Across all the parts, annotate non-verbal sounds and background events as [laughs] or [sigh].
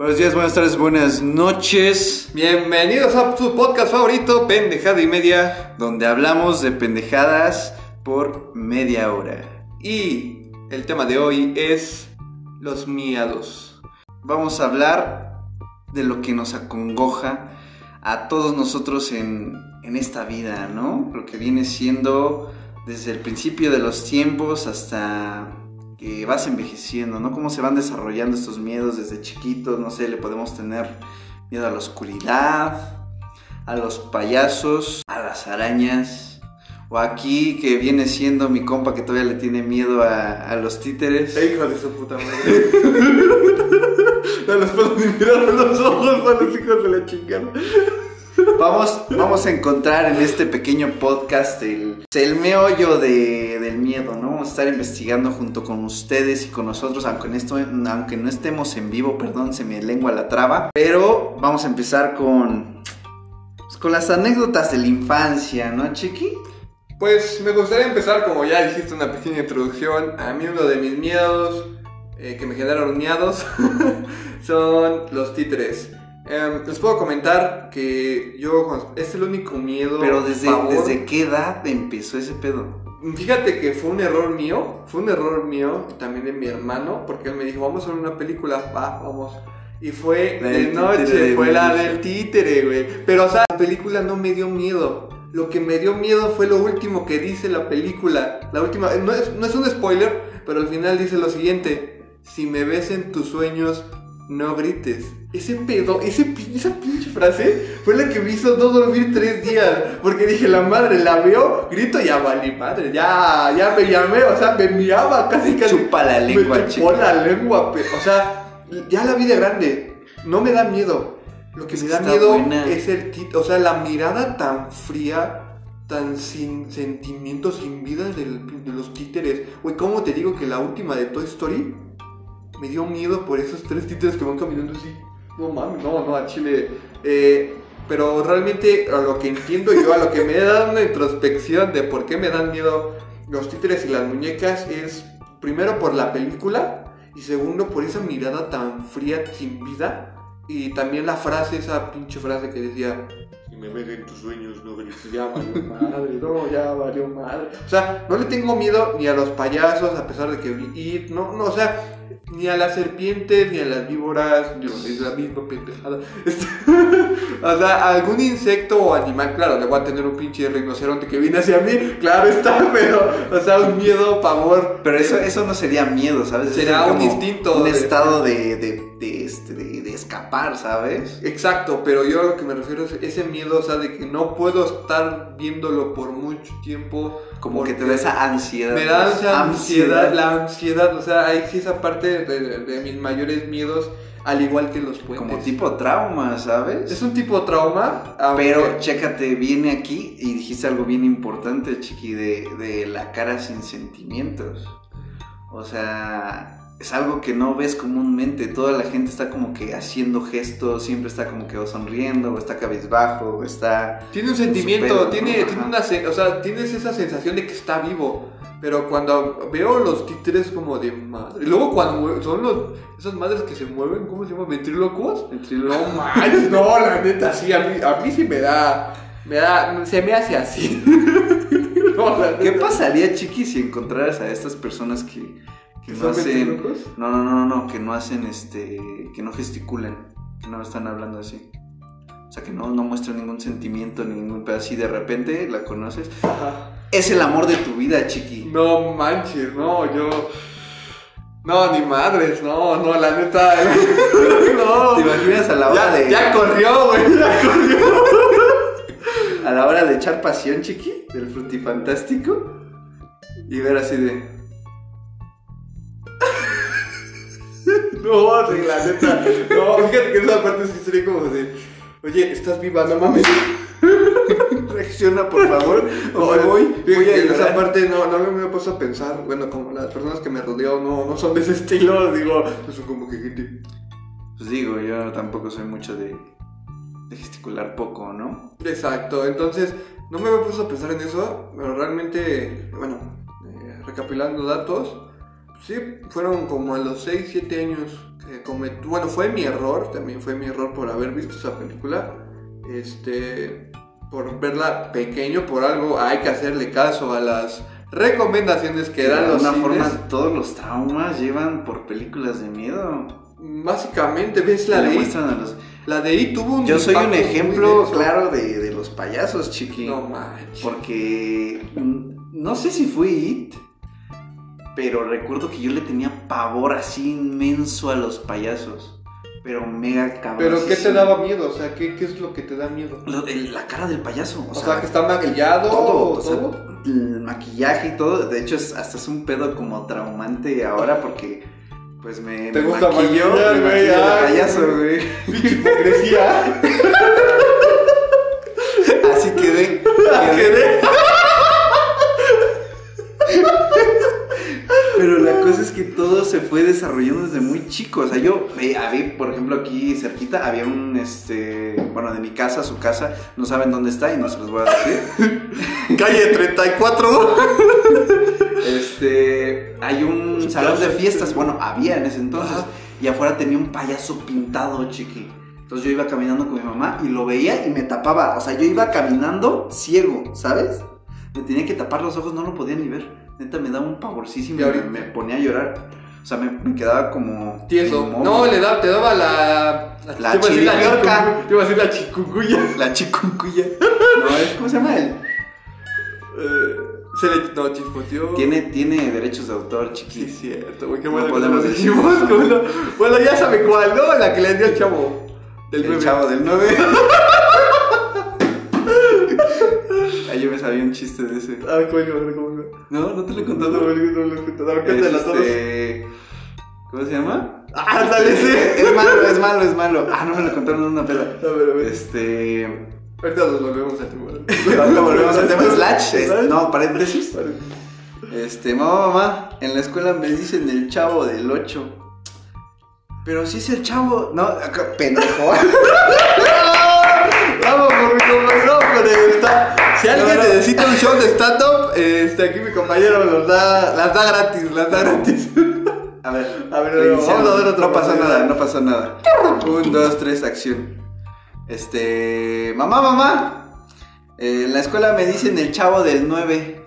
Buenos días, buenas tardes, buenas noches. Bienvenidos a su podcast favorito, Pendejada y Media. Donde hablamos de pendejadas por media hora. Y el tema de hoy es los miedos. Vamos a hablar de lo que nos acongoja a todos nosotros en, en esta vida, ¿no? Lo que viene siendo desde el principio de los tiempos hasta que vas envejeciendo, ¿no? Cómo se van desarrollando estos miedos desde chiquitos, no sé, le podemos tener miedo a la oscuridad, a los payasos, a las arañas, o aquí que viene siendo mi compa que todavía le tiene miedo a, los títeres. hijo de su puta madre. [laughs] no los puedo ni mirar los ojos a los hijos de la chingada. Vamos, vamos a encontrar en este pequeño podcast el, el meollo de, del miedo, ¿no? Vamos a estar investigando junto con ustedes y con nosotros, aunque, en esto, aunque no estemos en vivo, perdón, se me lengua la traba. Pero vamos a empezar con, pues, con las anécdotas de la infancia, ¿no, Chiqui? Pues me gustaría empezar, como ya dijiste una pequeña introducción, a mí uno de mis miedos eh, que me generaron miedos [laughs] son los títeres. Em, les puedo comentar que yo es el único miedo. Pero desde, desde qué edad empezó ese pedo? Fíjate que fue un error mío, fue un error mío también de mi hermano, porque él me dijo, vamos a ver una película, va, vamos. Y fue de noche, fue la del títere, güey. Pero, o sea, la película no me dio miedo. Lo que me dio miedo fue lo último que dice la película. La última, no es, no es un spoiler, pero al final dice lo siguiente. Si me ves en tus sueños, no grites. Ese pedo, ese, esa pinche frase fue la que me hizo no dormir tres días. Porque dije, la madre, la veo, grito, ya vale madre, ya, ya me llamé, o sea, me miaba casi casi. Chupa la lengua, Me chupó la lengua, o sea, ya la vi de grande. No me da miedo. Lo que me da miedo es el o sea, la mirada tan fría, tan sin sentimientos, sin vida de los títeres. Güey, ¿cómo te digo que la última de Toy Story me dio miedo por esos tres títeres que van caminando así. No mames, no, no, a Chile. Eh, pero realmente a lo que entiendo yo, a lo que me da una introspección de por qué me dan miedo los títeres y las muñecas es primero por la película y segundo por esa mirada tan fría, sin vida. Y también la frase, esa pinche frase que decía, si me ves en tus sueños, no grites, ya valió madre, no, ya valió madre. O sea, no le tengo miedo ni a los payasos, a pesar de que vi no, no, o sea, ni a las serpientes, ni a las víboras, digo, es la misma pendejada. [laughs] o sea, algún insecto o animal, claro, le voy a tener un pinche rinoceronte que viene hacia mí, claro está, [laughs] pero, o sea, un miedo, pavor. Pero eso, eso no sería miedo, ¿sabes? Será un instinto. Un estado de, de, de, este, de, de, escapar, ¿sabes? Exacto, pero yo a lo que me refiero es ese miedo, o sea, de que no puedo estar viéndolo por mucho tiempo como que te da esa ansiedad. Me da esa ansiedad, la ansiedad, o sea, hay esa parte de, mis mayores miedos, al igual que los puentes. Como tipo trauma, ¿sabes? Es un tipo trauma. Pero chécate, viene aquí y dijiste algo bien importante, chiqui, de, de la cara sin sentimientos. O sea, es algo que no ves comúnmente. Toda la gente está como que haciendo gestos, siempre está como que o sonriendo, o está cabizbajo, o está. Tiene un sentimiento, tiene, tiene una. O sea, tienes esa sensación de que está vivo. Pero cuando veo los títeres como de madre. Y luego cuando son los, esas madres que se mueven, ¿cómo se llaman? ¿Ventrílocos? No manches, no, la neta, sí, a mí, a mí sí me da. Me da. Se me hace así. [laughs] ¿Qué pasaría, Chiqui, si encontraras a estas personas que que no hacen. No, no, no, no, que no hacen este. que no gesticulen, que no están hablando así. O sea, que no, no muestran ningún sentimiento, ningún pedo así de repente, la conoces. Es el amor de tu vida, chiqui. No manches, no, yo. No, ni madres, no, no, la neta. [laughs] no. ¿Te imaginas a la hora de. Ya corrió, güey, ya corrió. [laughs] a la hora de echar pasión, chiqui, del frutifantástico. Y ver así de. [laughs] No, sí, la neta. No, fíjate que esa parte sí sería como de. Oye, ¿estás viva? No mames. [laughs] Reacciona, por favor. O voy. voy a esa parte no, no me he puesto a pensar. Bueno, como las personas que me rodean no, no son de ese estilo, digo, pues son como que gente. Pues digo, yo tampoco soy mucho de, de gesticular poco, ¿no? Exacto, entonces no me he puesto a pensar en eso, pero realmente, bueno, eh, recapitulando datos Sí, fueron como a los 6, 7 años que cometí. Bueno, fue mi error, también fue mi error por haber visto esa película. Este, por verla pequeño, por algo hay que hacerle caso a las recomendaciones que dan los De una cines. forma, todos los traumas llevan por películas de miedo. Básicamente, ves la de los- La de I tuvo un Yo soy un ejemplo claro de, de los payasos, chiqui. No manches. Porque mm, no sé si fue It, pero recuerdo que yo le tenía pavor así inmenso a los payasos. Pero mega cabrón. Pero ¿qué te daba miedo? O sea, ¿qué, qué es lo que te da miedo? la cara del payaso. O, sea, que está maquillado todo, o o sea, todo. el maquillaje y todo. De hecho, es, hasta es un pedo como traumante ahora porque pues me, Te me gusta maquillo, maquillar, me güey, maquillo ay, payaso, güey. hipocresía. [laughs] Así quedé. Quedé. [laughs] Pero la cosa es que todo se fue desarrollando desde muy chico. O sea, yo había, por ejemplo, aquí cerquita había un, este, bueno, de mi casa a su casa, no saben dónde está y no se los voy a decir. [laughs] Calle 34. [laughs] Este, hay un salón de fiestas, bueno, había en ese entonces, Ajá. y afuera tenía un payaso pintado, chiqui. Entonces yo iba caminando con mi mamá y lo veía y me tapaba. O sea, yo iba caminando ciego, ¿sabes? Me tenía que tapar los ojos, no lo podía ni ver. Neta, me daba un pavorcísimo ¿Y me, ponía a llorar. O sea, me, me quedaba como... Tieso. No, le da, te daba la. La te iba a decir chiripiorca. chikungu- Te iba a decir la chikungunya. [laughs] La chikungunya. [laughs] No, es- ¿cómo se llama él? Eh, se le. No, chispoteó. Tiene, tiene derechos de autor, Sí, chiqui. es cierto, güey. Qué No bueno que podemos decir. no. Bueno, ya sabe cuál, ¿no? La que le dio el chavo. Del El nueve. chavo del 9. [laughs] Me sabía un chiste de ese. A ver, ¿cómo iba? ¿cómo iba? No, no te lo he No, contado. no, no, no, no, no, no, cuéntala todos. Este, ¿Cómo se llama? Ah, dale, sí. Es malo, es malo, es malo. Ah, no me lo contaron en una peda. A ver, a ver. Este. Ahorita nos volvemos a tema. [laughs] Ahorita volvemos al tema slash. no, paréntesis. Este, mamá, mamá, en la escuela me dicen el chavo del 8. Pero si es el chavo. No, acá, pendejo. [laughs] Si alguien No, no. necesita un show de stand-up, este, aquí mi compañero los da, las da gratis, las da gratis. [laughs] A ver, A ver, reiniciamos. vamos a ver otro No pasó partido. nada, no pasó nada. Un, dos, tres, acción. Este. Mamá, mamá. eh, en la escuela me dicen el chavo del 9.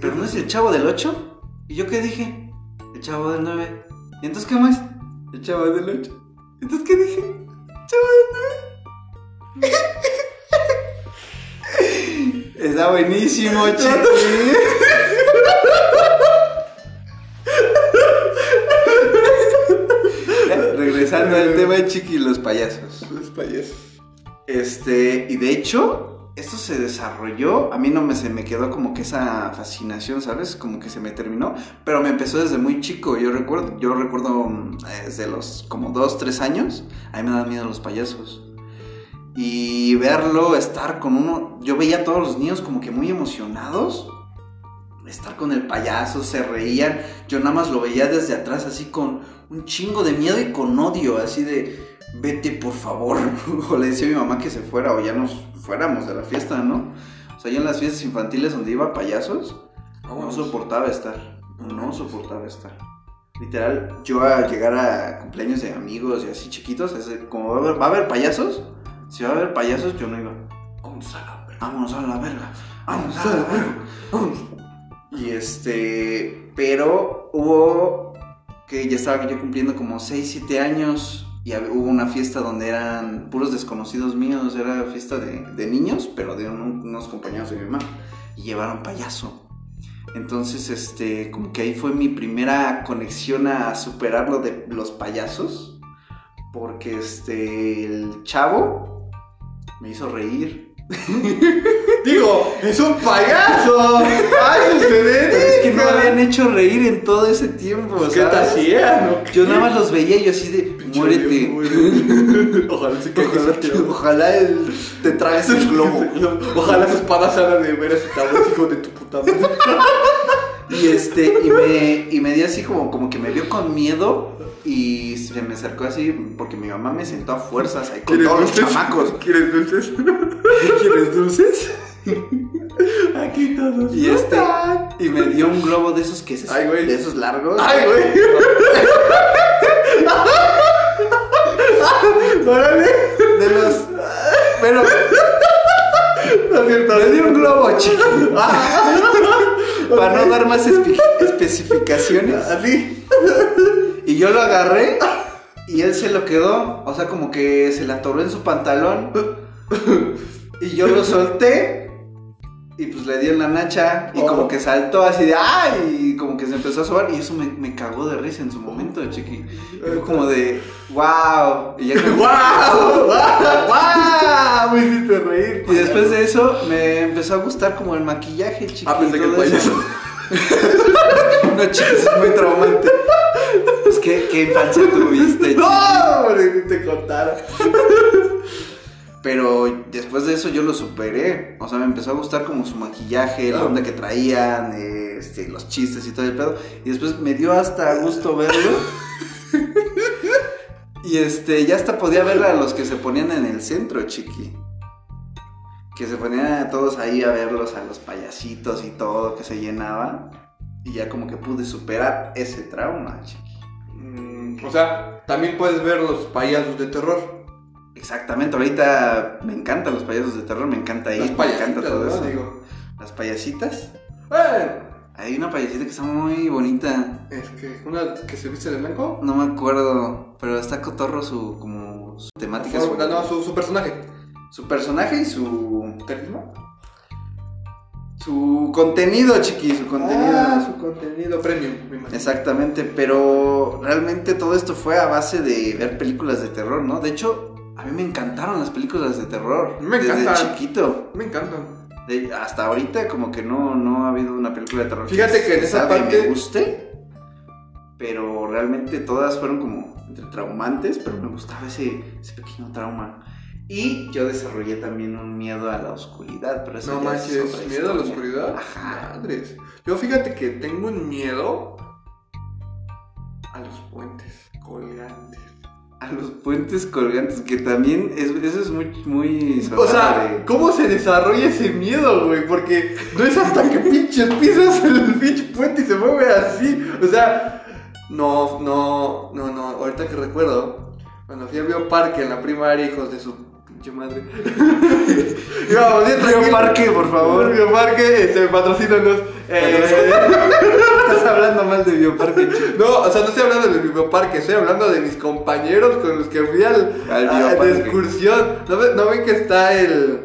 ¿Pero no es el chavo del 8? ¿Y yo qué dije? El chavo del 9. ¿Y entonces qué más? El chavo del 8. ¿Entonces qué dije? Chavo del 9. Está buenísimo, chiqui. Regresando al tema de chiqui y los payasos. Los payasos. Este, y de hecho, esto se desarrolló, a mí no me, se me quedó como que esa fascinación, ¿sabes? Como que se me terminó, pero me empezó desde muy chico, yo recuerdo, yo recuerdo mm, desde los como dos, tres años, a mí me dan miedo los payasos. Y verlo, estar con uno, yo veía a todos los niños como que muy emocionados, estar con el payaso, se reían, yo nada más lo veía desde atrás así con un chingo de miedo y con odio, así de, vete por favor. [laughs] O le decía a mi mamá que se fuera o ya nos fuéramos de la fiesta, ¿no? O sea, yo en las fiestas infantiles donde iba payasos, no soportaba estar. No soportaba estar. Literal, yo al llegar a cumpleaños de amigos y así chiquitos, es como va a, haber, va a haber payasos, si va a haber payasos, yo no iba. Vamos a la verga. Vámonos a la verga. Vámonos a la verga. Y este, pero hubo que ya estaba yo cumpliendo como 6, 7 años y hubo una fiesta donde eran puros desconocidos míos, era fiesta de, de niños, pero de un- unos compañeros de mi mamá y llevaron payaso. Entonces, este, como que ahí fue mi primera conexión a superar lo de los payasos, porque este, el chavo me hizo reír. [laughs] Digo, es un payaso. Se ve. Pero es que no me habían hecho reír en todo ese tiempo. ¿Qué te ¿sabes? hacía? no? Yo nada más los veía y yo así de, muérete. [laughs] Ojalá se caiga Ojalá, tío. ojalá el- te traes el globo. [laughs] Ojalá su espada sana de ver ese cabrón, hijo de tu puta madre. Y este, y me, y me dio así como, como que me vio con miedo y se me acercó así porque mi mamá me sentó a fuerzas ahí con ¿Quieres todos los dulces? chamacos. ¿Quieres dulces? [laughs] ¿Quieres dulces? Aquí todos. Y este. Y me dio un globo de esos que es Ay, güey. de esos largos. ¡Ay, güey! [laughs] ¡Órale! De los. Pero. No es cierto. Me dio un globo, chico. [laughs] Para no dar más espe- [laughs] especificaciones. Así. Y yo lo agarré. Y él se lo quedó. O sea, como que se le atoró en su pantalón. Y yo lo solté. Y pues le di en la nacha. Y Oh. como que saltó así de ¡ay! Y como que se empezó a sobar. Y eso me, me cagó de risa en su momento, chiqui. Y fue como de ¡wow! Y ya como-. [laughs] ¡Guau! [laughs] ¡Guau! Me hiciste reír. Y después de eso me empezó a gustar como el maquillaje, chiqui. Ah, pensé y que el eso. [laughs] no, chicos, es muy traumante. Pues, ¿qué, qué infancia tuviste, chiqui? ¡No! te contara. Pero después de eso yo lo superé. O sea, me empezó a gustar como su maquillaje, la Ah. onda que traían, este, los chistes y todo el pedo. Y después me dio hasta gusto verlo. y este, ya hasta podía ver a los que se ponían en el centro, chiqui. Que se ponían todos ahí a verlos, a los payasitos y todo, que se llenaba. Y ya como que pude superar ese trauma, chiqui. Mm, O sea, también puedes ver los payasos de terror. Exactamente, ahorita me encantan los payasos de terror, me encanta ir, me encanta todo ¿no? eso. Digo. Las payasitas. Bueno, Hay una payasita que está muy bonita. es que una que se viste de blanco. No me acuerdo, pero está cotorro su como su temática, su, No, no, su, su personaje. su personaje y su ¿Carisma? su contenido, chiqui, su contenido. Ah, su contenido premium, me imagino. Exactamente, pero realmente todo esto fue a base de ver películas de terror, ¿no? De hecho, a mí me encantaron las películas de terror. Me desde encantan. chiquito. Me encantan. De- hasta ahorita como que no, no ha habido una película de terror Fíjate que en esa parte- me guste, pero realmente todas fueron como entre traumantes, pero me gustaba ese, ese pequeño trauma. Y yo desarrollé también un miedo a la oscuridad, pero eso No es manches, otra miedo a la oscuridad. Ajá. Madres. Yo fíjate que tengo un miedo a los puentes colgantes. A los puentes colgantes, que también es, eso es muy, muy O sea. ¿cómo se desarrolla ese miedo, güey? Porque no es hasta que pinches pisas el pinche puente y se mueve así. O sea, no, no, no, no. Ahorita que recuerdo, cuando fui a Bioparque en la primaria, hijos de su pinche madre. [laughs] Íbamos bien. Bioparque, por favor. Bioparque, este, patrocínanos. Eh, [laughs] hablando mal de Bioparque, no, o sea, no estoy hablando del bioparque, estoy hablando de mis compañeros con los que fui al, Al a- de excursión. ¿No, ven- ¿No ven que está el.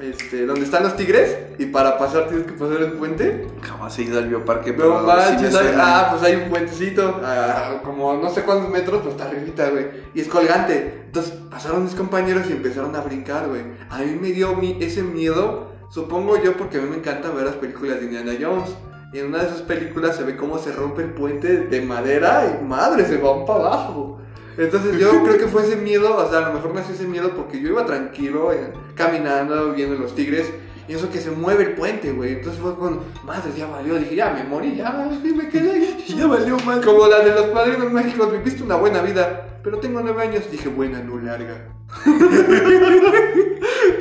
Este, donde están los tigres? Y para pasar tienes que pasar el puente. Jamás he ido al Bioparque, pero No sí manches, suena. ah, pues hay un puentecito, ah, como no sé cuántos metros, pues está arribita, güey. Y es colgante. Entonces pasaron mis compañeros y empezaron a brincar, güey. A mí me dio mi- ese miedo, supongo yo, porque a mí me encanta ver las películas de Indiana Jones. Y en una de esas películas se ve cómo se rompe el puente de madera y madre, se van para abajo. Entonces yo creo que fue ese miedo, o sea, a lo mejor nació ese miedo porque yo iba tranquilo, eh, caminando, viendo los tigres, y eso que se mueve el puente, güey. Entonces fue con, madre, ya valió, dije, ya me morí, ya, me quedé. [laughs] Ya valió mal. Como la de los padrinos mágicos, viviste una buena vida, pero tengo nueve años, dije, buena, no larga. [laughs]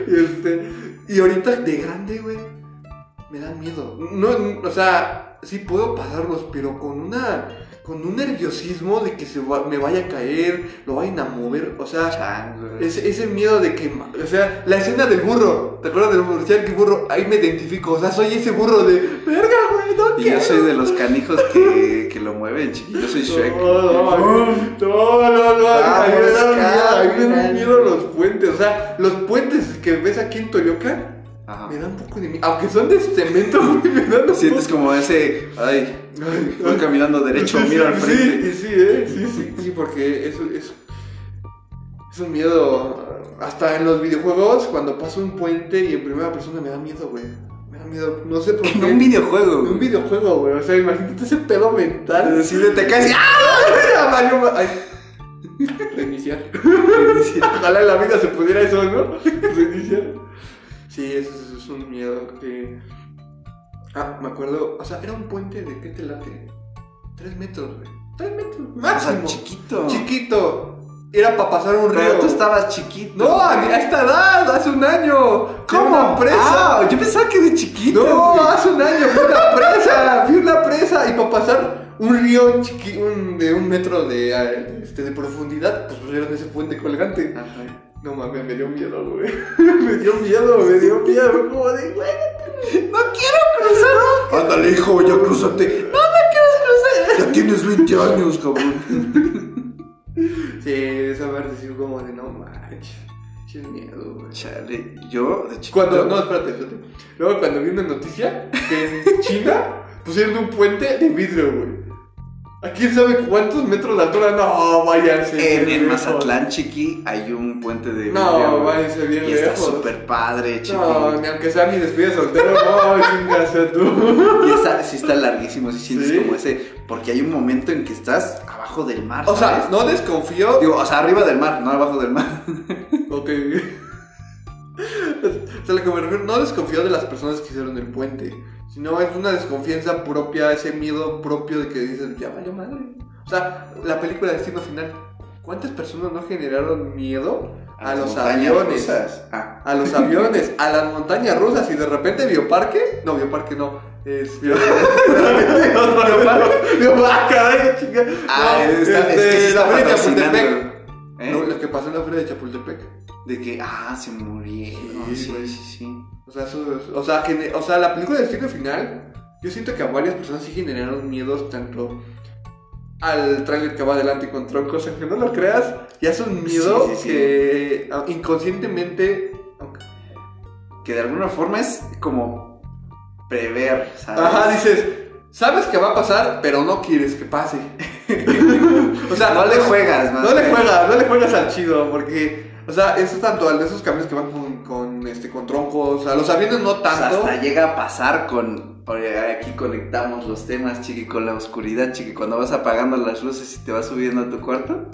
y, este, y ahorita de grande, güey, me da miedo. No, o sea, sí puedo pasarlos, pero con una con un nerviosismo de que se va- me vaya a caer, lo vayan a mover, o sea, ese, ese miedo de que, o sea, la escena del burro, ¿te acuerdas del burro? que burro, ahí me identifico, o sea, soy ese burro de, verga, güey, no Y quiero. yo soy de los canijos que, que lo mueven, chiquillo. Yo soy Shrek. No, no, no, no, no, no, a mí me dan miedo, a mí me dan cabrón. miedo los puentes, o sea, los puentes que ves aquí en Toyoka, Ajá. me dan un poco de miedo, aunque son de cemento, [laughs] güey, me dan un Sientes poco- como ese. Ay, Ay, voy caminando derecho, Sí, miro al frente. Sí, sí, eh, sí, sí, sí, porque es, es, es un miedo. Hasta en los videojuegos, cuando paso un puente y en primera persona me da miedo, güey. Me da miedo, no sé por [laughs] qué. En un videojuego. En un videojuego, güey. O sea, imagínate ese pedo mental. De te caes y [laughs] ¡ah! Ay. Reiniciar. Ojalá en la vida se pudiera eso, ¿no? Reiniciar. Sí, eso es, un miedo que. Ah, me acuerdo. O sea, era un puente de qué te late? Tres metros, güey. Tres metros. O sea, Máximo. chiquito. Chiquito. era para pasar un río. Pero tú estabas chiquito. No, a, esta edad, hace un año. ¿Cómo? Una presa. Ah, yo pensaba que de chiquito. No, hace un año fui una presa. Fui una presa. Y para pasar un río chiqui, un, de un metro de, este, de profundidad, pues pusieron ese puente colgante. Ajá. No mames, me dio miedo, güey. [laughs] me dio miedo, me dio miedo. Como de, güey, no quiero cruzar. Ándale, hijo, ya cruzate. No, no quiero cruzar. Ya tienes 20 años, cabrón. sí, esa parte sí como de, no manches. Qué miedo, güey. Chale, yo de chiquito. Cuando, no, espérate, espérate. Luego cuando vi una noticia que en China pusieron un puente de vidrio, güey. ¿A quién sabe cuántos metros de altura? No, váyanse. En el Mazatlán, chiqui, hay un puente de. No, váyanse bien Y está súper padre, chiqui. No, ni aunque sea mi despide soltero, no, [laughs] chingase tú. Y está, sí está larguísimo, sí sientes como ese... Porque hay un momento en que estás abajo del mar, O sea, no desconfío... Digo, o sea, arriba del mar, no abajo del mar. [laughs] ok. [laughs] o sea, lo que me refiero, no desconfío de las personas que hicieron el puente. Si no, es una desconfianza propia, ese miedo propio de que dices, ya vaya madre. O sea, la película de Destino Final, ¿cuántas personas no generaron miedo a, los aviones? Ah. A los aviones, a las montañas rusas y de repente Bioparque, no, Bioparque no, es [laughs] [laughs] Bioparque. Bioparque, caray, chica. Ah, no, está, es que este, la de Chapultepec. ¿Eh? No, lo que pasó en la feria de Chapultepec. De que, ah, se murieron. Sí, sí, sí. sí. O sea, o, sea, o sea, la película de destino final, yo siento que a varias personas sí generaron miedos tanto al trailer que va adelante con troncos, aunque no lo creas, ya es un miedo que inconscientemente... Que de alguna forma es como prever, ¿sabes? Ajá, dices, sabes que va a pasar, pero no quieres que pase. [laughs] o sea, no le juegas, No le juegas, no le juegas al chido, porque o sea, eso es tanto al de esos camiones que van con, con, este, con troncos. A los aviones no tanto. hasta llega a pasar con. Aquí conectamos los temas, chiqui, con la oscuridad, chiqui. Cuando vas apagando las luces y te vas subiendo a tu cuarto.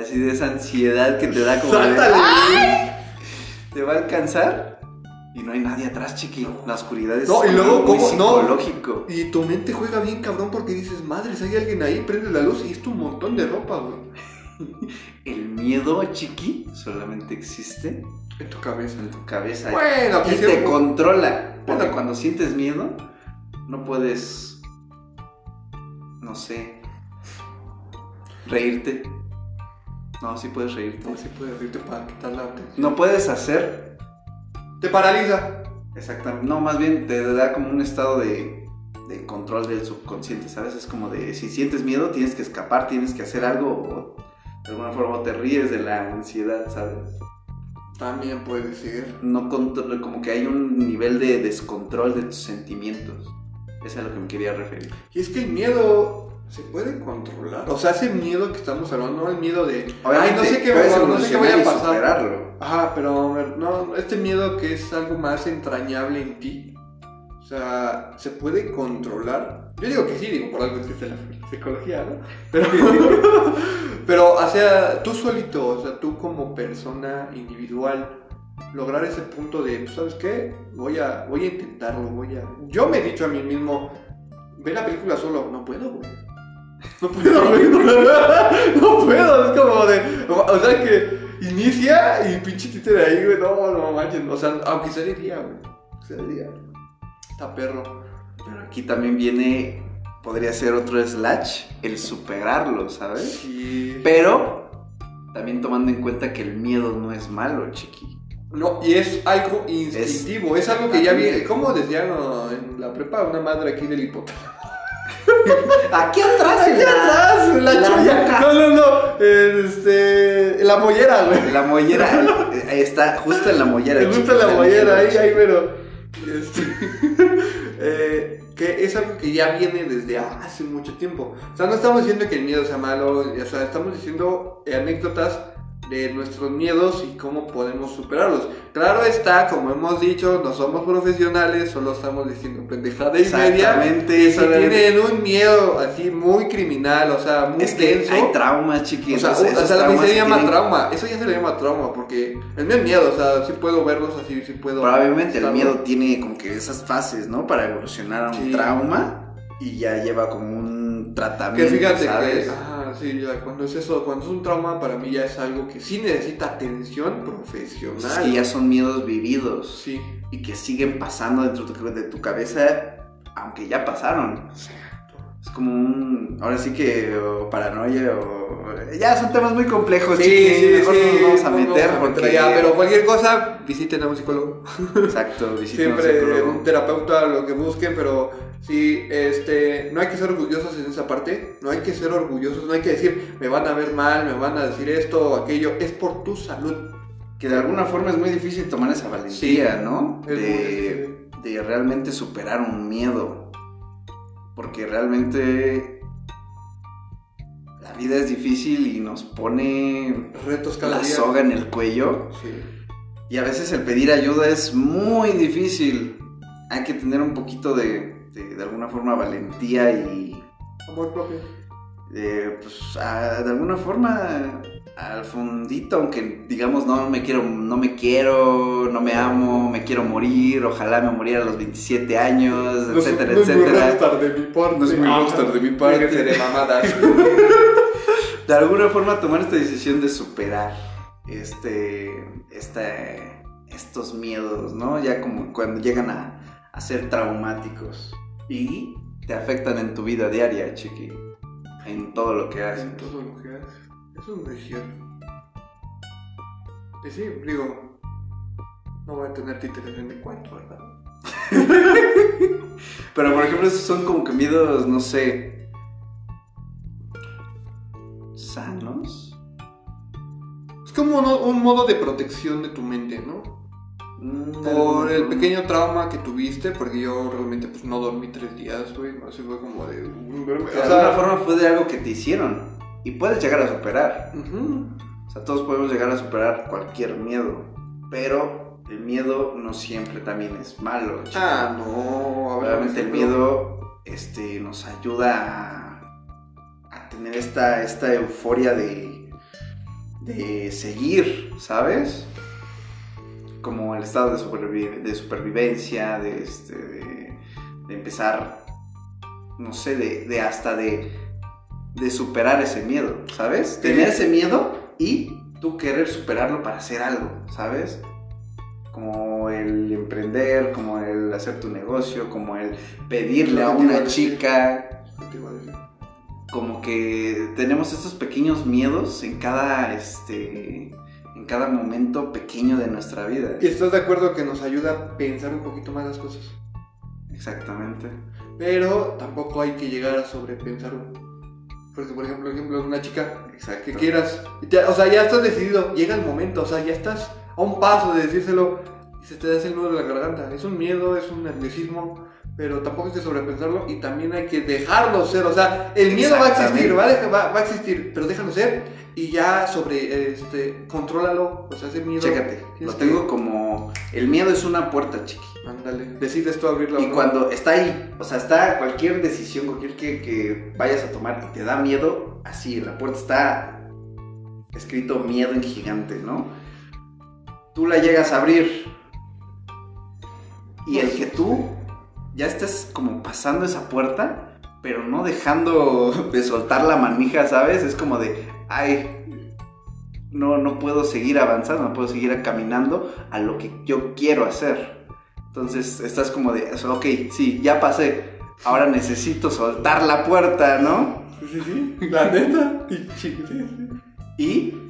Así de esa ansiedad que te da como. Te va a alcanzar. Y no hay nadie atrás, chiqui. La oscuridad es no, y luego, muy psicológico. Y tu mente juega bien, cabrón, porque dices, madre, si hay alguien ahí, prende la luz y es un montón de ropa, güey. [laughs] El miedo, chiqui, solamente existe en tu cabeza. En tu cabeza. Bueno, y te controla. Porque cuando sientes miedo, no puedes, no sé, reírte. No, sí puedes reírte. No, sí puedes reírte para quitar la No puedes hacer. Te paraliza. Exactamente. No, más bien te da como un estado de, de control del subconsciente, ¿sabes? Es como de si sientes miedo, tienes que escapar, tienes que hacer algo de alguna forma te ríes de la ansiedad, ¿sabes? También puede ser. No como que hay un nivel de descontrol de tus sentimientos. Es a lo que me quería referir. Y es que el miedo se puede controlar. O sea, ese miedo que estamos hablando, no el miedo de. Ay, no sé qué, no sé qué vaya a pasar. Superarlo. Ajá, pero no, este miedo que es algo más entrañable en ti. O sea, ¿se puede controlar? Yo digo que sí, digo, por algo existe la [laughs] psicología, ¿no? Pero, [laughs] pero, o sea, tú solito, o sea, tú como persona individual, lograr ese punto de, pues, ¿sabes qué? Voy a, voy a intentarlo, voy a... Yo me he dicho a mí mismo, ve la película solo, no puedo, güey. No puedo, güey. [laughs] No puedo, es como de... O sea, que inicia y pinche títere ahí, güey, no, no manches. O sea, aunque sea de día, güey. Sea de día. Está perro. Pero aquí también viene podría ser otro slash, el superarlo, ¿sabes? Sí. Pero también tomando en cuenta que el miedo no es malo, chiqui. No, y es algo instintivo, es, algo que ya viene, ¿cómo decían en la prepa una madre aquí del hipotálamo? [laughs] aquí atrás, aquí atrás, la, la No, no, no, este, la mollera, güey. La mollera, ahí está, justo en la mollera. Justo en la mollera, ahí, ahí, pero, este, [laughs] eh, que es algo que ya viene desde hace mucho tiempo. O sea, no estamos diciendo que el miedo sea malo, o sea, estamos diciendo anécdotas de nuestros miedos y cómo podemos superarlos. Claro está, como hemos dicho, no somos profesionales, solo estamos diciendo pendejada y media. Y si tienen un miedo así muy criminal, o sea, muy es que hay traumas, chiquitos. O sea, o sea la se llama trauma. Eso ya se le llama trauma, porque es miedo, o sea, sí puedo verlos así, sí puedo. Probablemente el miedo tiene como que esas fases, ¿no? Para evolucionar a un trauma y ya lleva como un tratamiento. Que fíjate ¿sabes? que sí, ya cuando es eso, cuando es un trauma para mí ya es algo que sí necesita atención profesional. Es que ya son miedos vividos. Sí. Y que siguen pasando dentro de tu cabeza, aunque ya pasaron. Sí. Es como un. Ahora sí que. O paranoia o. Ya son temas muy complejos, sí, sí, mejor sí, no nos vamos a meter porque. Ya, pero cualquier cosa, visiten a un psicólogo. Exacto, visiten Siempre a un psicólogo. un terapeuta, lo que busquen, pero sí, este. No hay que ser orgullosos en esa parte. No hay que ser orgullosos, no hay que decir, me van a ver mal, me van a decir esto o aquello. Es por tu salud. Que de alguna forma es muy difícil tomar esa valentía, Sí, ¿no? es De, de realmente superar un miedo. Porque realmente la vida es difícil y nos pone Retos cada la día. soga en el cuello. Sí. Y a veces el pedir ayuda es muy difícil. Hay que tener un poquito de, de, de alguna forma, valentía y Amor propio. eh, pues, a- de alguna forma al fundito, aunque digamos no me quiero, no me quiero, no me amo, me quiero morir, ojalá me muriera a los 27 años, No etcétera, no es muy etcétera. rockstar de mi parte. No es muy rockstar de mi parte. De mamadas. [laughs] De alguna forma tomar esta decisión de superar este, este, estos miedos, ¿no? Ya como cuando llegan a, a ser traumáticos y te afectan en tu vida diaria, chiqui, en todo lo que haces. En todo lo que hace. Eso es cierto. Y sí, digo, no voy a tener títeres en mi cuarto, ¿verdad? [laughs] Pero por ejemplo, esos son como que miedos, no sé, sanos. Es como un modo de protección de tu mente, ¿no? Mm, Por el pequeño trauma que tuviste, porque yo realmente pues no dormí tres días, güey, sé, fue como de... De alguna forma fue de algo que te hicieron y puedes llegar a superar. Ujú. O sea, todos podemos llegar a superar cualquier miedo, pero el miedo no siempre también es malo. chico. Ah, no, Realmente el miedo este, nos ayuda a, a tener esta, esta euforia de, de seguir, ¿sabes? Como el estado de, supervi- de supervivencia, de, este, de, de empezar, no sé, de, de hasta de, de superar ese miedo, ¿sabes? Tener ese miedo y tú querer superarlo para hacer algo, ¿sabes? Como el emprender, como el hacer tu negocio, como el pedirle a una chica, como que tenemos estos pequeños miedos en cada, este, en cada momento pequeño de nuestra vida. ¿Y estás de acuerdo que nos ayuda a pensar un poquito más las cosas? Exactamente. Pero tampoco hay que llegar a sobrepensar. Porque, por ejemplo, ejemplo una chica Exacto. que quieras, ya- o sea, ya estás decidido, llega el momento, o sea, ya estás a un paso de decírselo y se te hace el nudo de la garganta. Es un miedo, es un nerviosismo, pero tampoco hay que sobrepensarlo y también hay que dejarlo ser. O sea, el miedo va a existir, va a, va- va a existir, pero déjalo ser y ya sobre, este, contrólalo. O sea, ese miedo. Chécate, lo que- tengo como... El miedo es una puerta, chiqui. Ándale, decides tú abrirla. Y cuando está ahí, o sea, está cualquier decisión, cualquier que, que vayas a tomar y te da miedo, así, la puerta está escrito miedo en gigante, ¿no? Tú la llegas a abrir y el que tú ya estés como pasando esa puerta, pero no dejando [laughs] de soltar la manija, ¿sabes? Es como de, ay, no, no puedo seguir avanzando, no puedo seguir caminando a lo que yo quiero hacer. Entonces estás como de, ok, sí, ya pasé, ahora necesito soltar la puerta, ¿no? Sí, sí, sí, la neta. Y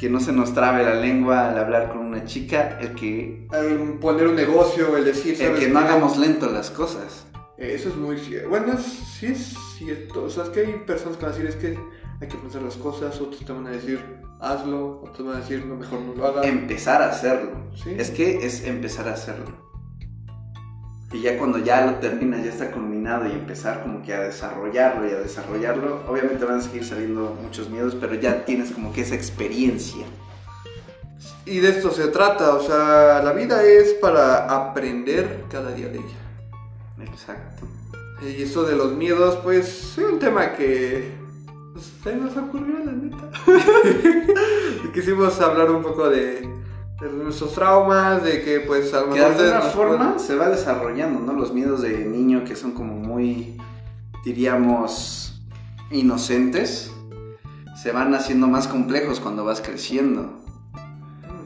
que no se nos trabe la lengua al hablar con una chica, el que, Al poner un negocio, el decir, el ¿sabes que no hagamos lento las cosas. Eso es muy cierto. Bueno, es- sí es cierto. O sea, es que hay personas que van a decir, es que hay que pensar las cosas, otros te van a decir, hazlo, otros van a decir, no, mejor no lo hagas. Empezar a hacerlo. Sí. Es que es empezar a hacerlo. Y ya cuando ya lo terminas, ya está culminado y empezar como que a desarrollarlo y a desarrollarlo, obviamente van a seguir saliendo muchos miedos, pero ya tienes como que esa experiencia. Y de esto se trata, o sea, la vida es para aprender cada día de ella. Exacto. Y eso de los miedos, pues, es un tema que pues, se nos ocurrió, la neta. [laughs] quisimos hablar un poco de, de nuestros traumas, de que, pues, a lo Que de mejor... alguna forma se va desarrollando, ¿no? Los miedos de niño que son como muy, diríamos, inocentes. se van haciendo más complejos cuando vas creciendo.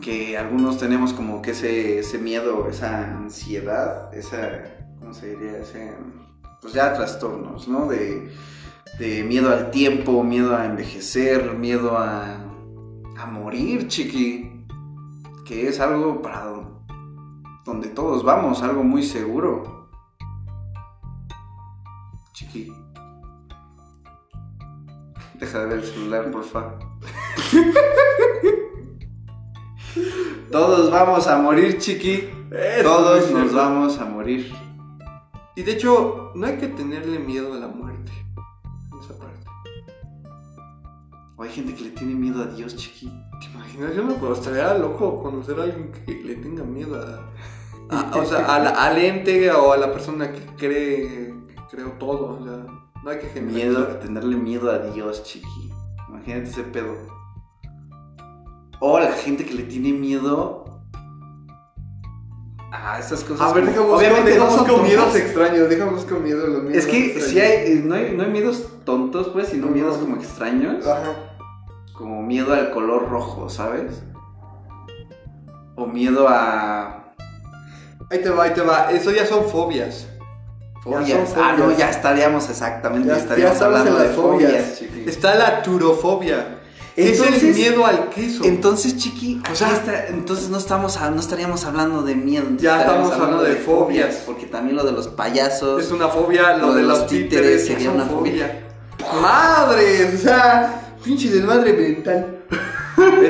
Que algunos tenemos como que ese, ese miedo, esa ansiedad, esa, ¿cómo se diría? Ese, pues ya trastornos, ¿no? De, de miedo al tiempo, miedo a envejecer, miedo a, a morir, chiqui. Que es algo para donde todos vamos, algo muy seguro. Chiqui. Deja de ver el celular, porfa. [laughs] Todos vamos a morir, chiqui. Todos nos vamos a morir. Y de hecho, no hay que tenerle miedo a la muerte. En esa parte. O hay gente que le tiene miedo a Dios, chiqui. ¿Te imaginas? Yo me puedo estaría loco conocer a alguien que le tenga miedo a. [laughs] o sea, al ente o a la persona que cree que creo todo. O sea, no hay que Miedo, tenerle miedo a Dios, chiqui. Imagínate ese pedo. O la gente que le tiene miedo a esas cosas. A ver, dejamos obviamente con miedos extraños, dejamos con miedo los miedos. Es que si hay no, hay, no hay miedos tontos, pues, sino miedos como extraños. Ajá. Como miedo al color rojo, ¿sabes? O miedo a. Ahí te va, ahí te va. Eso ya son fobias. Fobias. Ah, no, ya estaríamos exactamente. Ya, estaríamos hablando de fobias. Está la turofobia. es el miedo al queso. Entonces, chiqui, o sea, entonces no estamos no estaríamos hablando de miedo. Ya estamos hablando de, fobias. Porque también lo de los payasos. Es una fobia. Lo, de, los títeres, sería una fobia. Madre, o sea, pinche desmadre mental.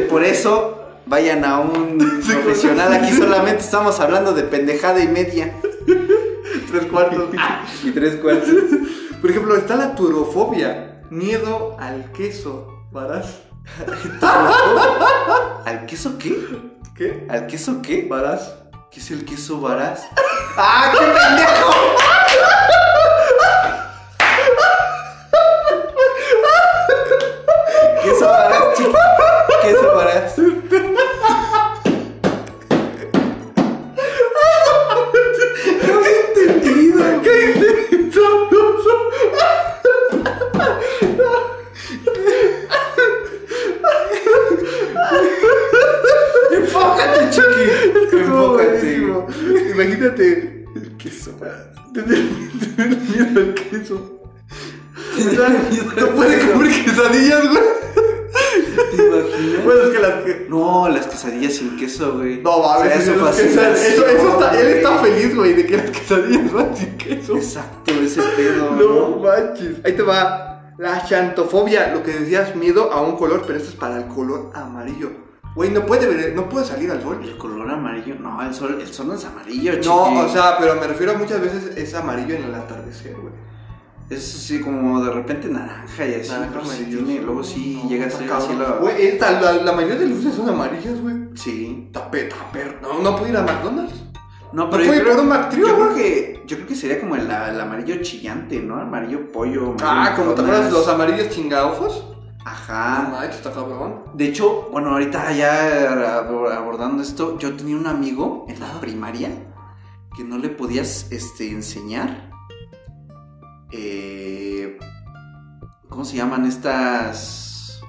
Por eso vayan a un [laughs] profesional. Aquí solamente estamos hablando de pendejada y media tres cuartos. [laughs] y tres cuartos. Por ejemplo, está la turofobia. Miedo al queso. ¿Varás? [laughs] ¿Al queso qué? ¿Qué? ¿Al queso qué? ¿Varás? ¿Qué es el queso varás? ¡Ah, qué pendejo! Ver, eso, eso, está, él está feliz, güey, de que las quesadillas van sin queso. Exacto, ese pedo. [laughs] No, manches. Ahí te va. La chantofobia, lo que decías, miedo a un color, pero esto es para el color amarillo. Güey, no puede, no puede salir al sol. El color amarillo, no, el sol, el sol no es amarillo, No, o sea, pero me refiero a muchas veces es amarillo en el atardecer, güey. Es así como de repente naranja y así. Naranja, amarillo. luego sí llega a ser así la. Güey, la, la, mayoría de luces son amarillas, güey. Sí. Tapé, tapé. No, no puedo ir a McDonald's. No, pero yo, creo, yo, creo, que yo creo que sería como el, amarillo chillante, ¿no? Amarillo pollo. ah, como te acuerdas los amarillos chingaojos. Ajá. No, está cabrón. De hecho, bueno, ahorita ya abordando esto, yo tenía un amigo en la primaria que no le podías este, enseñar. Eh, ¿Cómo se llaman estas?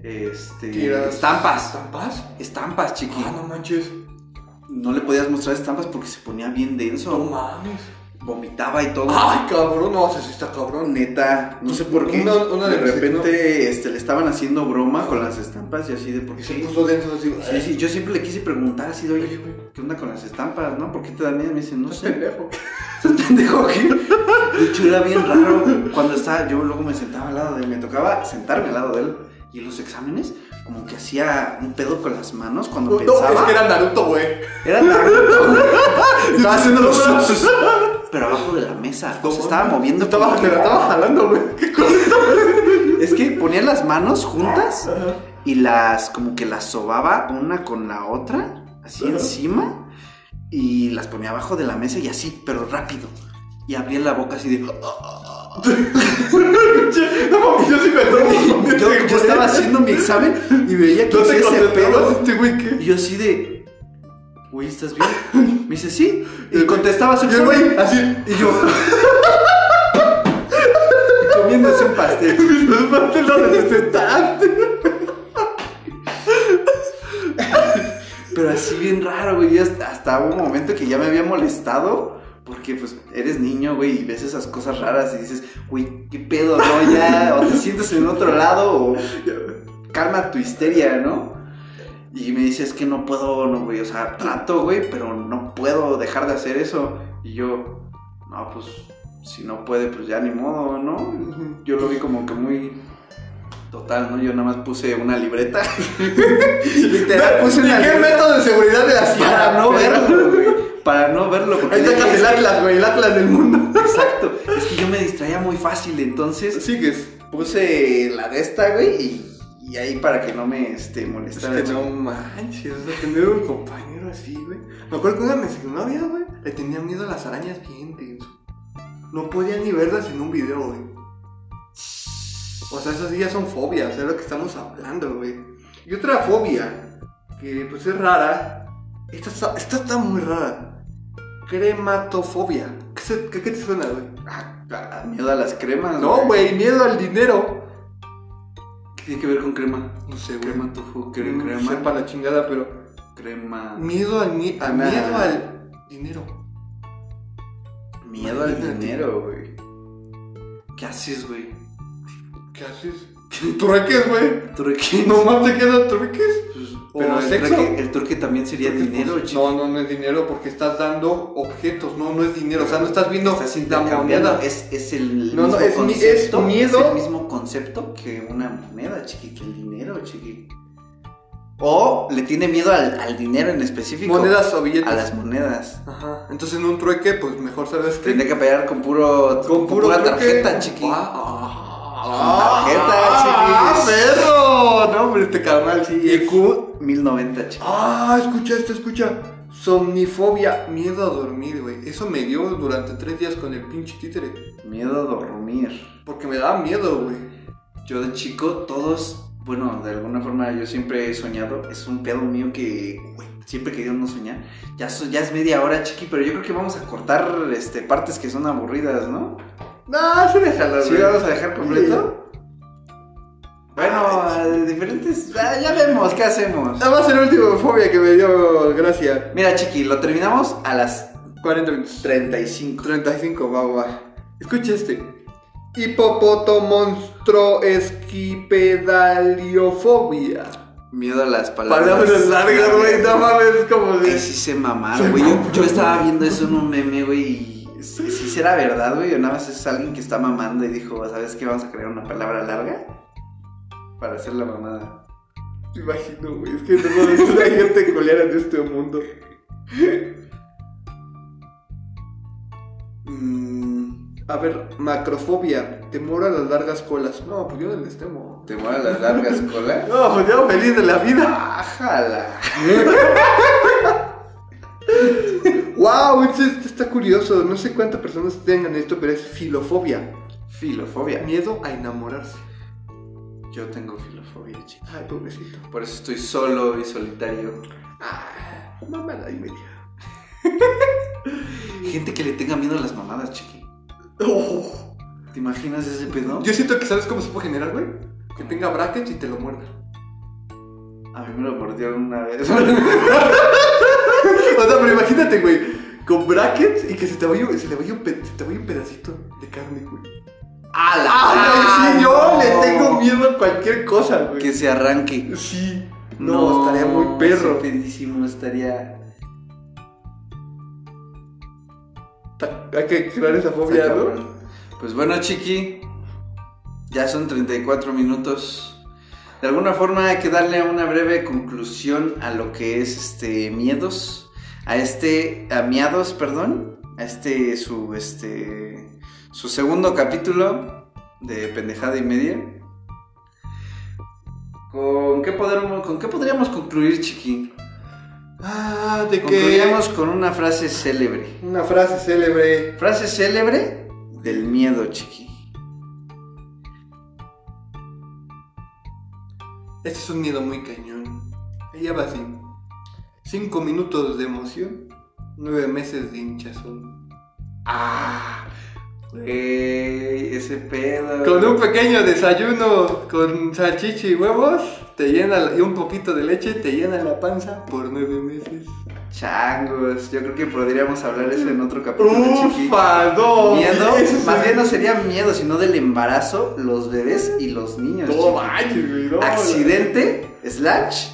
Este. Estampas. ¿Estampas? Estampas, chiqui. Ah, no manches no le podías mostrar estampas porque se ponía bien denso. No mames. Vomitaba y todo. Ay, cabrón, no, sé si está cabrón. Neta, no sé por qué. de repente este, le estaban haciendo broma con las estampas y así de por qué. se puso denso así. Sí, sí, yo siempre le quise preguntar así de, oye, ¿qué onda con las estampas, no? ¿Por qué te dan miedo? Me dicen, no sé. pendejo. [laughs] ¿Estás pendejo qué? De hecho, era bien raro cuando estaba, yo luego me sentaba al lado de él, me tocaba sentarme al lado de él y en los exámenes como que hacía un pedo con las manos cuando no, pensaba. No, es que era Naruto, güey. Era Naruto, [laughs] Estaba haciendo los pero abajo de la mesa. se estaba moviendo. Estaba, pero estaba jalando, güey. [laughs] Es que ponía las manos juntas y las como que las sobaba una con la otra, así encima, y las ponía abajo de la mesa y así, pero rápido. Y abría la boca así de [laughs] no yo sí me yo, yo estaba haciendo mi examen y veía que ¿No te ese pedo. Este güey qué? Y yo así de. Güey, ¿estás bien? Me dice, sí. Y contestaba su güey, así. Y yo. [laughs] comiendo puse un pastel. [laughs] Un pastel. Pero así bien raro, güey. Hasta, hasta un momento que ya me había molestado. Porque pues eres niño, güey, y ves esas cosas raras y dices, güey, qué pedo, ¿no? Ya, o te sientes en otro lado, o [laughs] calma tu histeria, ¿no? Y me dice, es que no puedo, no, güey, o sea, trato, güey, pero no puedo dejar de hacer eso. Y yo, no, pues, si no puede, pues ya ni modo, ¿no? Yo lo vi como que muy total, ¿no? Yo nada más puse una libreta. [laughs] Literal, puse una ¿Qué método de seguridad de la Para no verlo, güey. Para no verlo. Porque Ahí el Atlas, güey, el Atlas del mundo. [laughs] Exacto. Es que yo me distraía muy fácil, entonces. Sigues. Puse la de esta, güey, y y ahí para que no me este, molestara. Es que no manches, o sea, tener un compañero así, güey. Me acuerdo que una vez que novia, güey, le tenía miedo a las arañas gigantes. No podía ni verlas en un video, güey. O sea, esas ya son fobias, es lo que estamos hablando, güey. Y otra fobia, que pues es rara. Esta está, esta está muy rara. Crematofobia. ¿Qué, qué, qué te suena, güey? Ah, miedo a las cremas. No, güey, miedo al dinero tiene que ver con crema? No sé, güey. Crema tofu, crema. No sepa la chingada, pero. Crema. Miedo al, miedo al dinero. Miedo al dinero, güey. ¿Qué haces, güey? ¿Qué haces? ¿Trueques, güey? ¿Trueques? ¿No más te quedan trueques? Pero el trueque, el trueque, también sería dinero, pues, No, no, no es dinero porque estás dando objetos, no, no es dinero. O sea, no estás viendo estás la moneda. Es, es el no, mismo no, es, concepto. Es miedo. Es el mismo concepto que una moneda, chiqui, que el dinero, chiqui. O le tiene miedo al, al, dinero en específico. Monedas o billetes. A las monedas. Ajá. Entonces en un trueque, pues mejor sabes que. Tendría que pagar con puro. Con, puro pura tarjeta, chiqui. Ah, Ah, ¡Ah, perro! No, hombre, este canal sí. IQ 1090, chicos. Ah, escucha esto, escucha. Somnifobia, miedo a dormir, güey. Eso me dio durante tres días con el pinche títere. Miedo a dormir. Porque me daba miedo, güey. Yo de chico, todos, bueno, de alguna forma yo siempre he soñado. Es un pedo mío que, güey, siempre he querido no soñar. Ya, ya es media hora, chiqui, pero yo creo que vamos a cortar este, partes que son aburridas, ¿no? No, sí déjalo, ¿Sí vamos a dejar completo? Bueno, diferentes. Ya vemos, ¿qué hacemos? Nada más el último fobia que me dio gracia. Mira, chiqui, lo terminamos a las 40 minutos. 35. 35, va, va. Escucha este. Hipopoto monstruo esquipedaliofobia. Miedo a las palabras. Palabras largas, güey. No mames, es como de. Sí se mamaron, güey. Yo, yo, estaba viendo eso en un meme, güey. Y si será verdad, güey, o nada más es alguien que está mamando y dijo, ¿sabes qué? Vamos a crear una palabra larga para hacer la mamada. Te imagino, güey, es que no [laughs] hay gente colera en este mundo. Mm, a ver, macrofobia, temor a las largas colas. No, pues yo no les temo. ¿Temor a las largas colas? [laughs] no, pues yo feliz de la vida. ¡Ájala! wow, esto, está curioso. No sé cuántas personas tengan esto, pero es filofobia. Filofobia. Miedo a enamorarse. Yo tengo filofobia, chicos. Ay, pobrecito. Por eso estoy solo y solitario. Ah, mamada y media. [laughs] Gente que le tenga miedo a las mamadas, chiqui. Oh. ¿Te imaginas ese pedo? Yo siento que sabes cómo se puede generar, güey. Que tenga brackets y te lo muerda. A mí me lo mordieron una vez. [laughs] o sea, pero imagínate, güey, con brackets y que se te vaya, se te vaya, un, te vaya un pedacito de carne, güey. ¡A la! ¡Ay, sí! Yo le tengo miedo a cualquier cosa, güey. Que se arranque. Sí. No, estaría muy perro. Pedísimo, estaría. Hay que crear esa fobia, ¿no? Pues bueno, chiqui. Ya son 34 minutos. De alguna forma hay que darle una breve conclusión a lo que es este miedos, a este a miados, perdón, a este su este su segundo capítulo de pendejada y media. ¿Con qué podríamos con qué podríamos concluir, chiqui? Ah, de Concluiríamos con una frase célebre. Una frase célebre. Frase célebre del miedo, chiqui. Este es un miedo muy cañón. Ella va así. Cinco minutos de emoción, nueve meses de hinchazón. Ah, ese ese pedo. Con un pequeño desayuno con salchicha y huevos, te llena y un poquito de leche, te llena la panza por nueve meses. Changos, yo creo que podríamos hablar eso en otro capítulo. Ufa, no. Miedo, más bien no sería miedo, sino del embarazo, los bebés y los niños. No güey, no. Accidente, slash,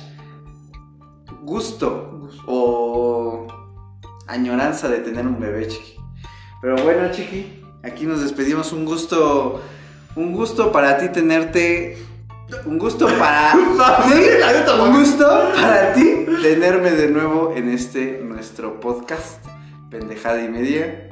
gusto o añoranza de tener un bebé, chiqui. Pero bueno, chiqui, aquí nos despedimos. Un gusto, un gusto para ti tenerte. Un gusto para [laughs] ti, un gusto para ti tenerme de nuevo en este nuestro podcast pendejada y media.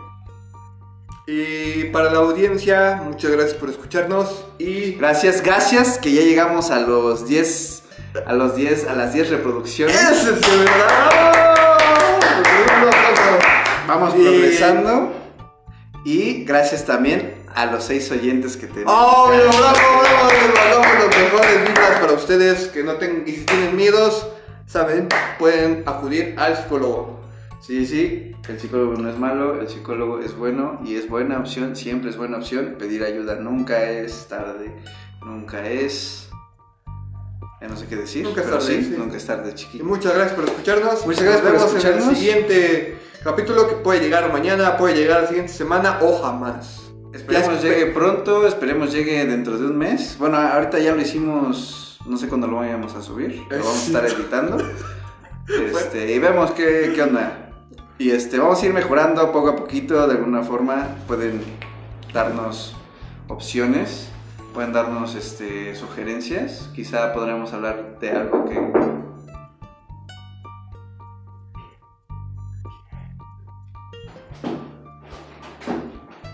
Y para la audiencia, muchas gracias por escucharnos y gracias, gracias que ya llegamos a los 10 a los 10 a las 10 reproducciones. ¡Eso es verdad! Vamos progresando. Y gracias también a los seis oyentes que tenemos. ¡Oh, bravo, bravo! Les [laughs] mandamos los mejores vibras para ustedes que no tengan, y si tienen miedos, saben, pueden acudir al psicólogo. Sí, sí, el psicólogo no es malo, el psicólogo es bueno y es buena opción, siempre es buena opción. Pedir ayuda nunca es tarde, nunca es... Ya no sé qué decir. Nunca es tarde. Sí, Nunca es tarde, chiquito. Y muchas gracias por escucharnos. Muchas gracias por escucharnos. en el siguiente capítulo que puede llegar mañana, puede llegar la siguiente semana o jamás. Esperemos llegue pronto, esperemos llegue dentro de un mes. Bueno, ahorita ya lo hicimos, no sé cuándo lo vayamos a subir, lo vamos a estar [laughs] editando. Este, y vemos qué, qué onda. Y este, vamos a ir mejorando poco a poquito, de alguna forma. Pueden darnos opciones, pueden darnos este, sugerencias. Quizá podremos hablar de algo que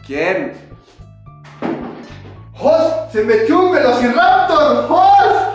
¿Quién? ¡Jos! ¡Se metió un Velociraptor! ¡Jos!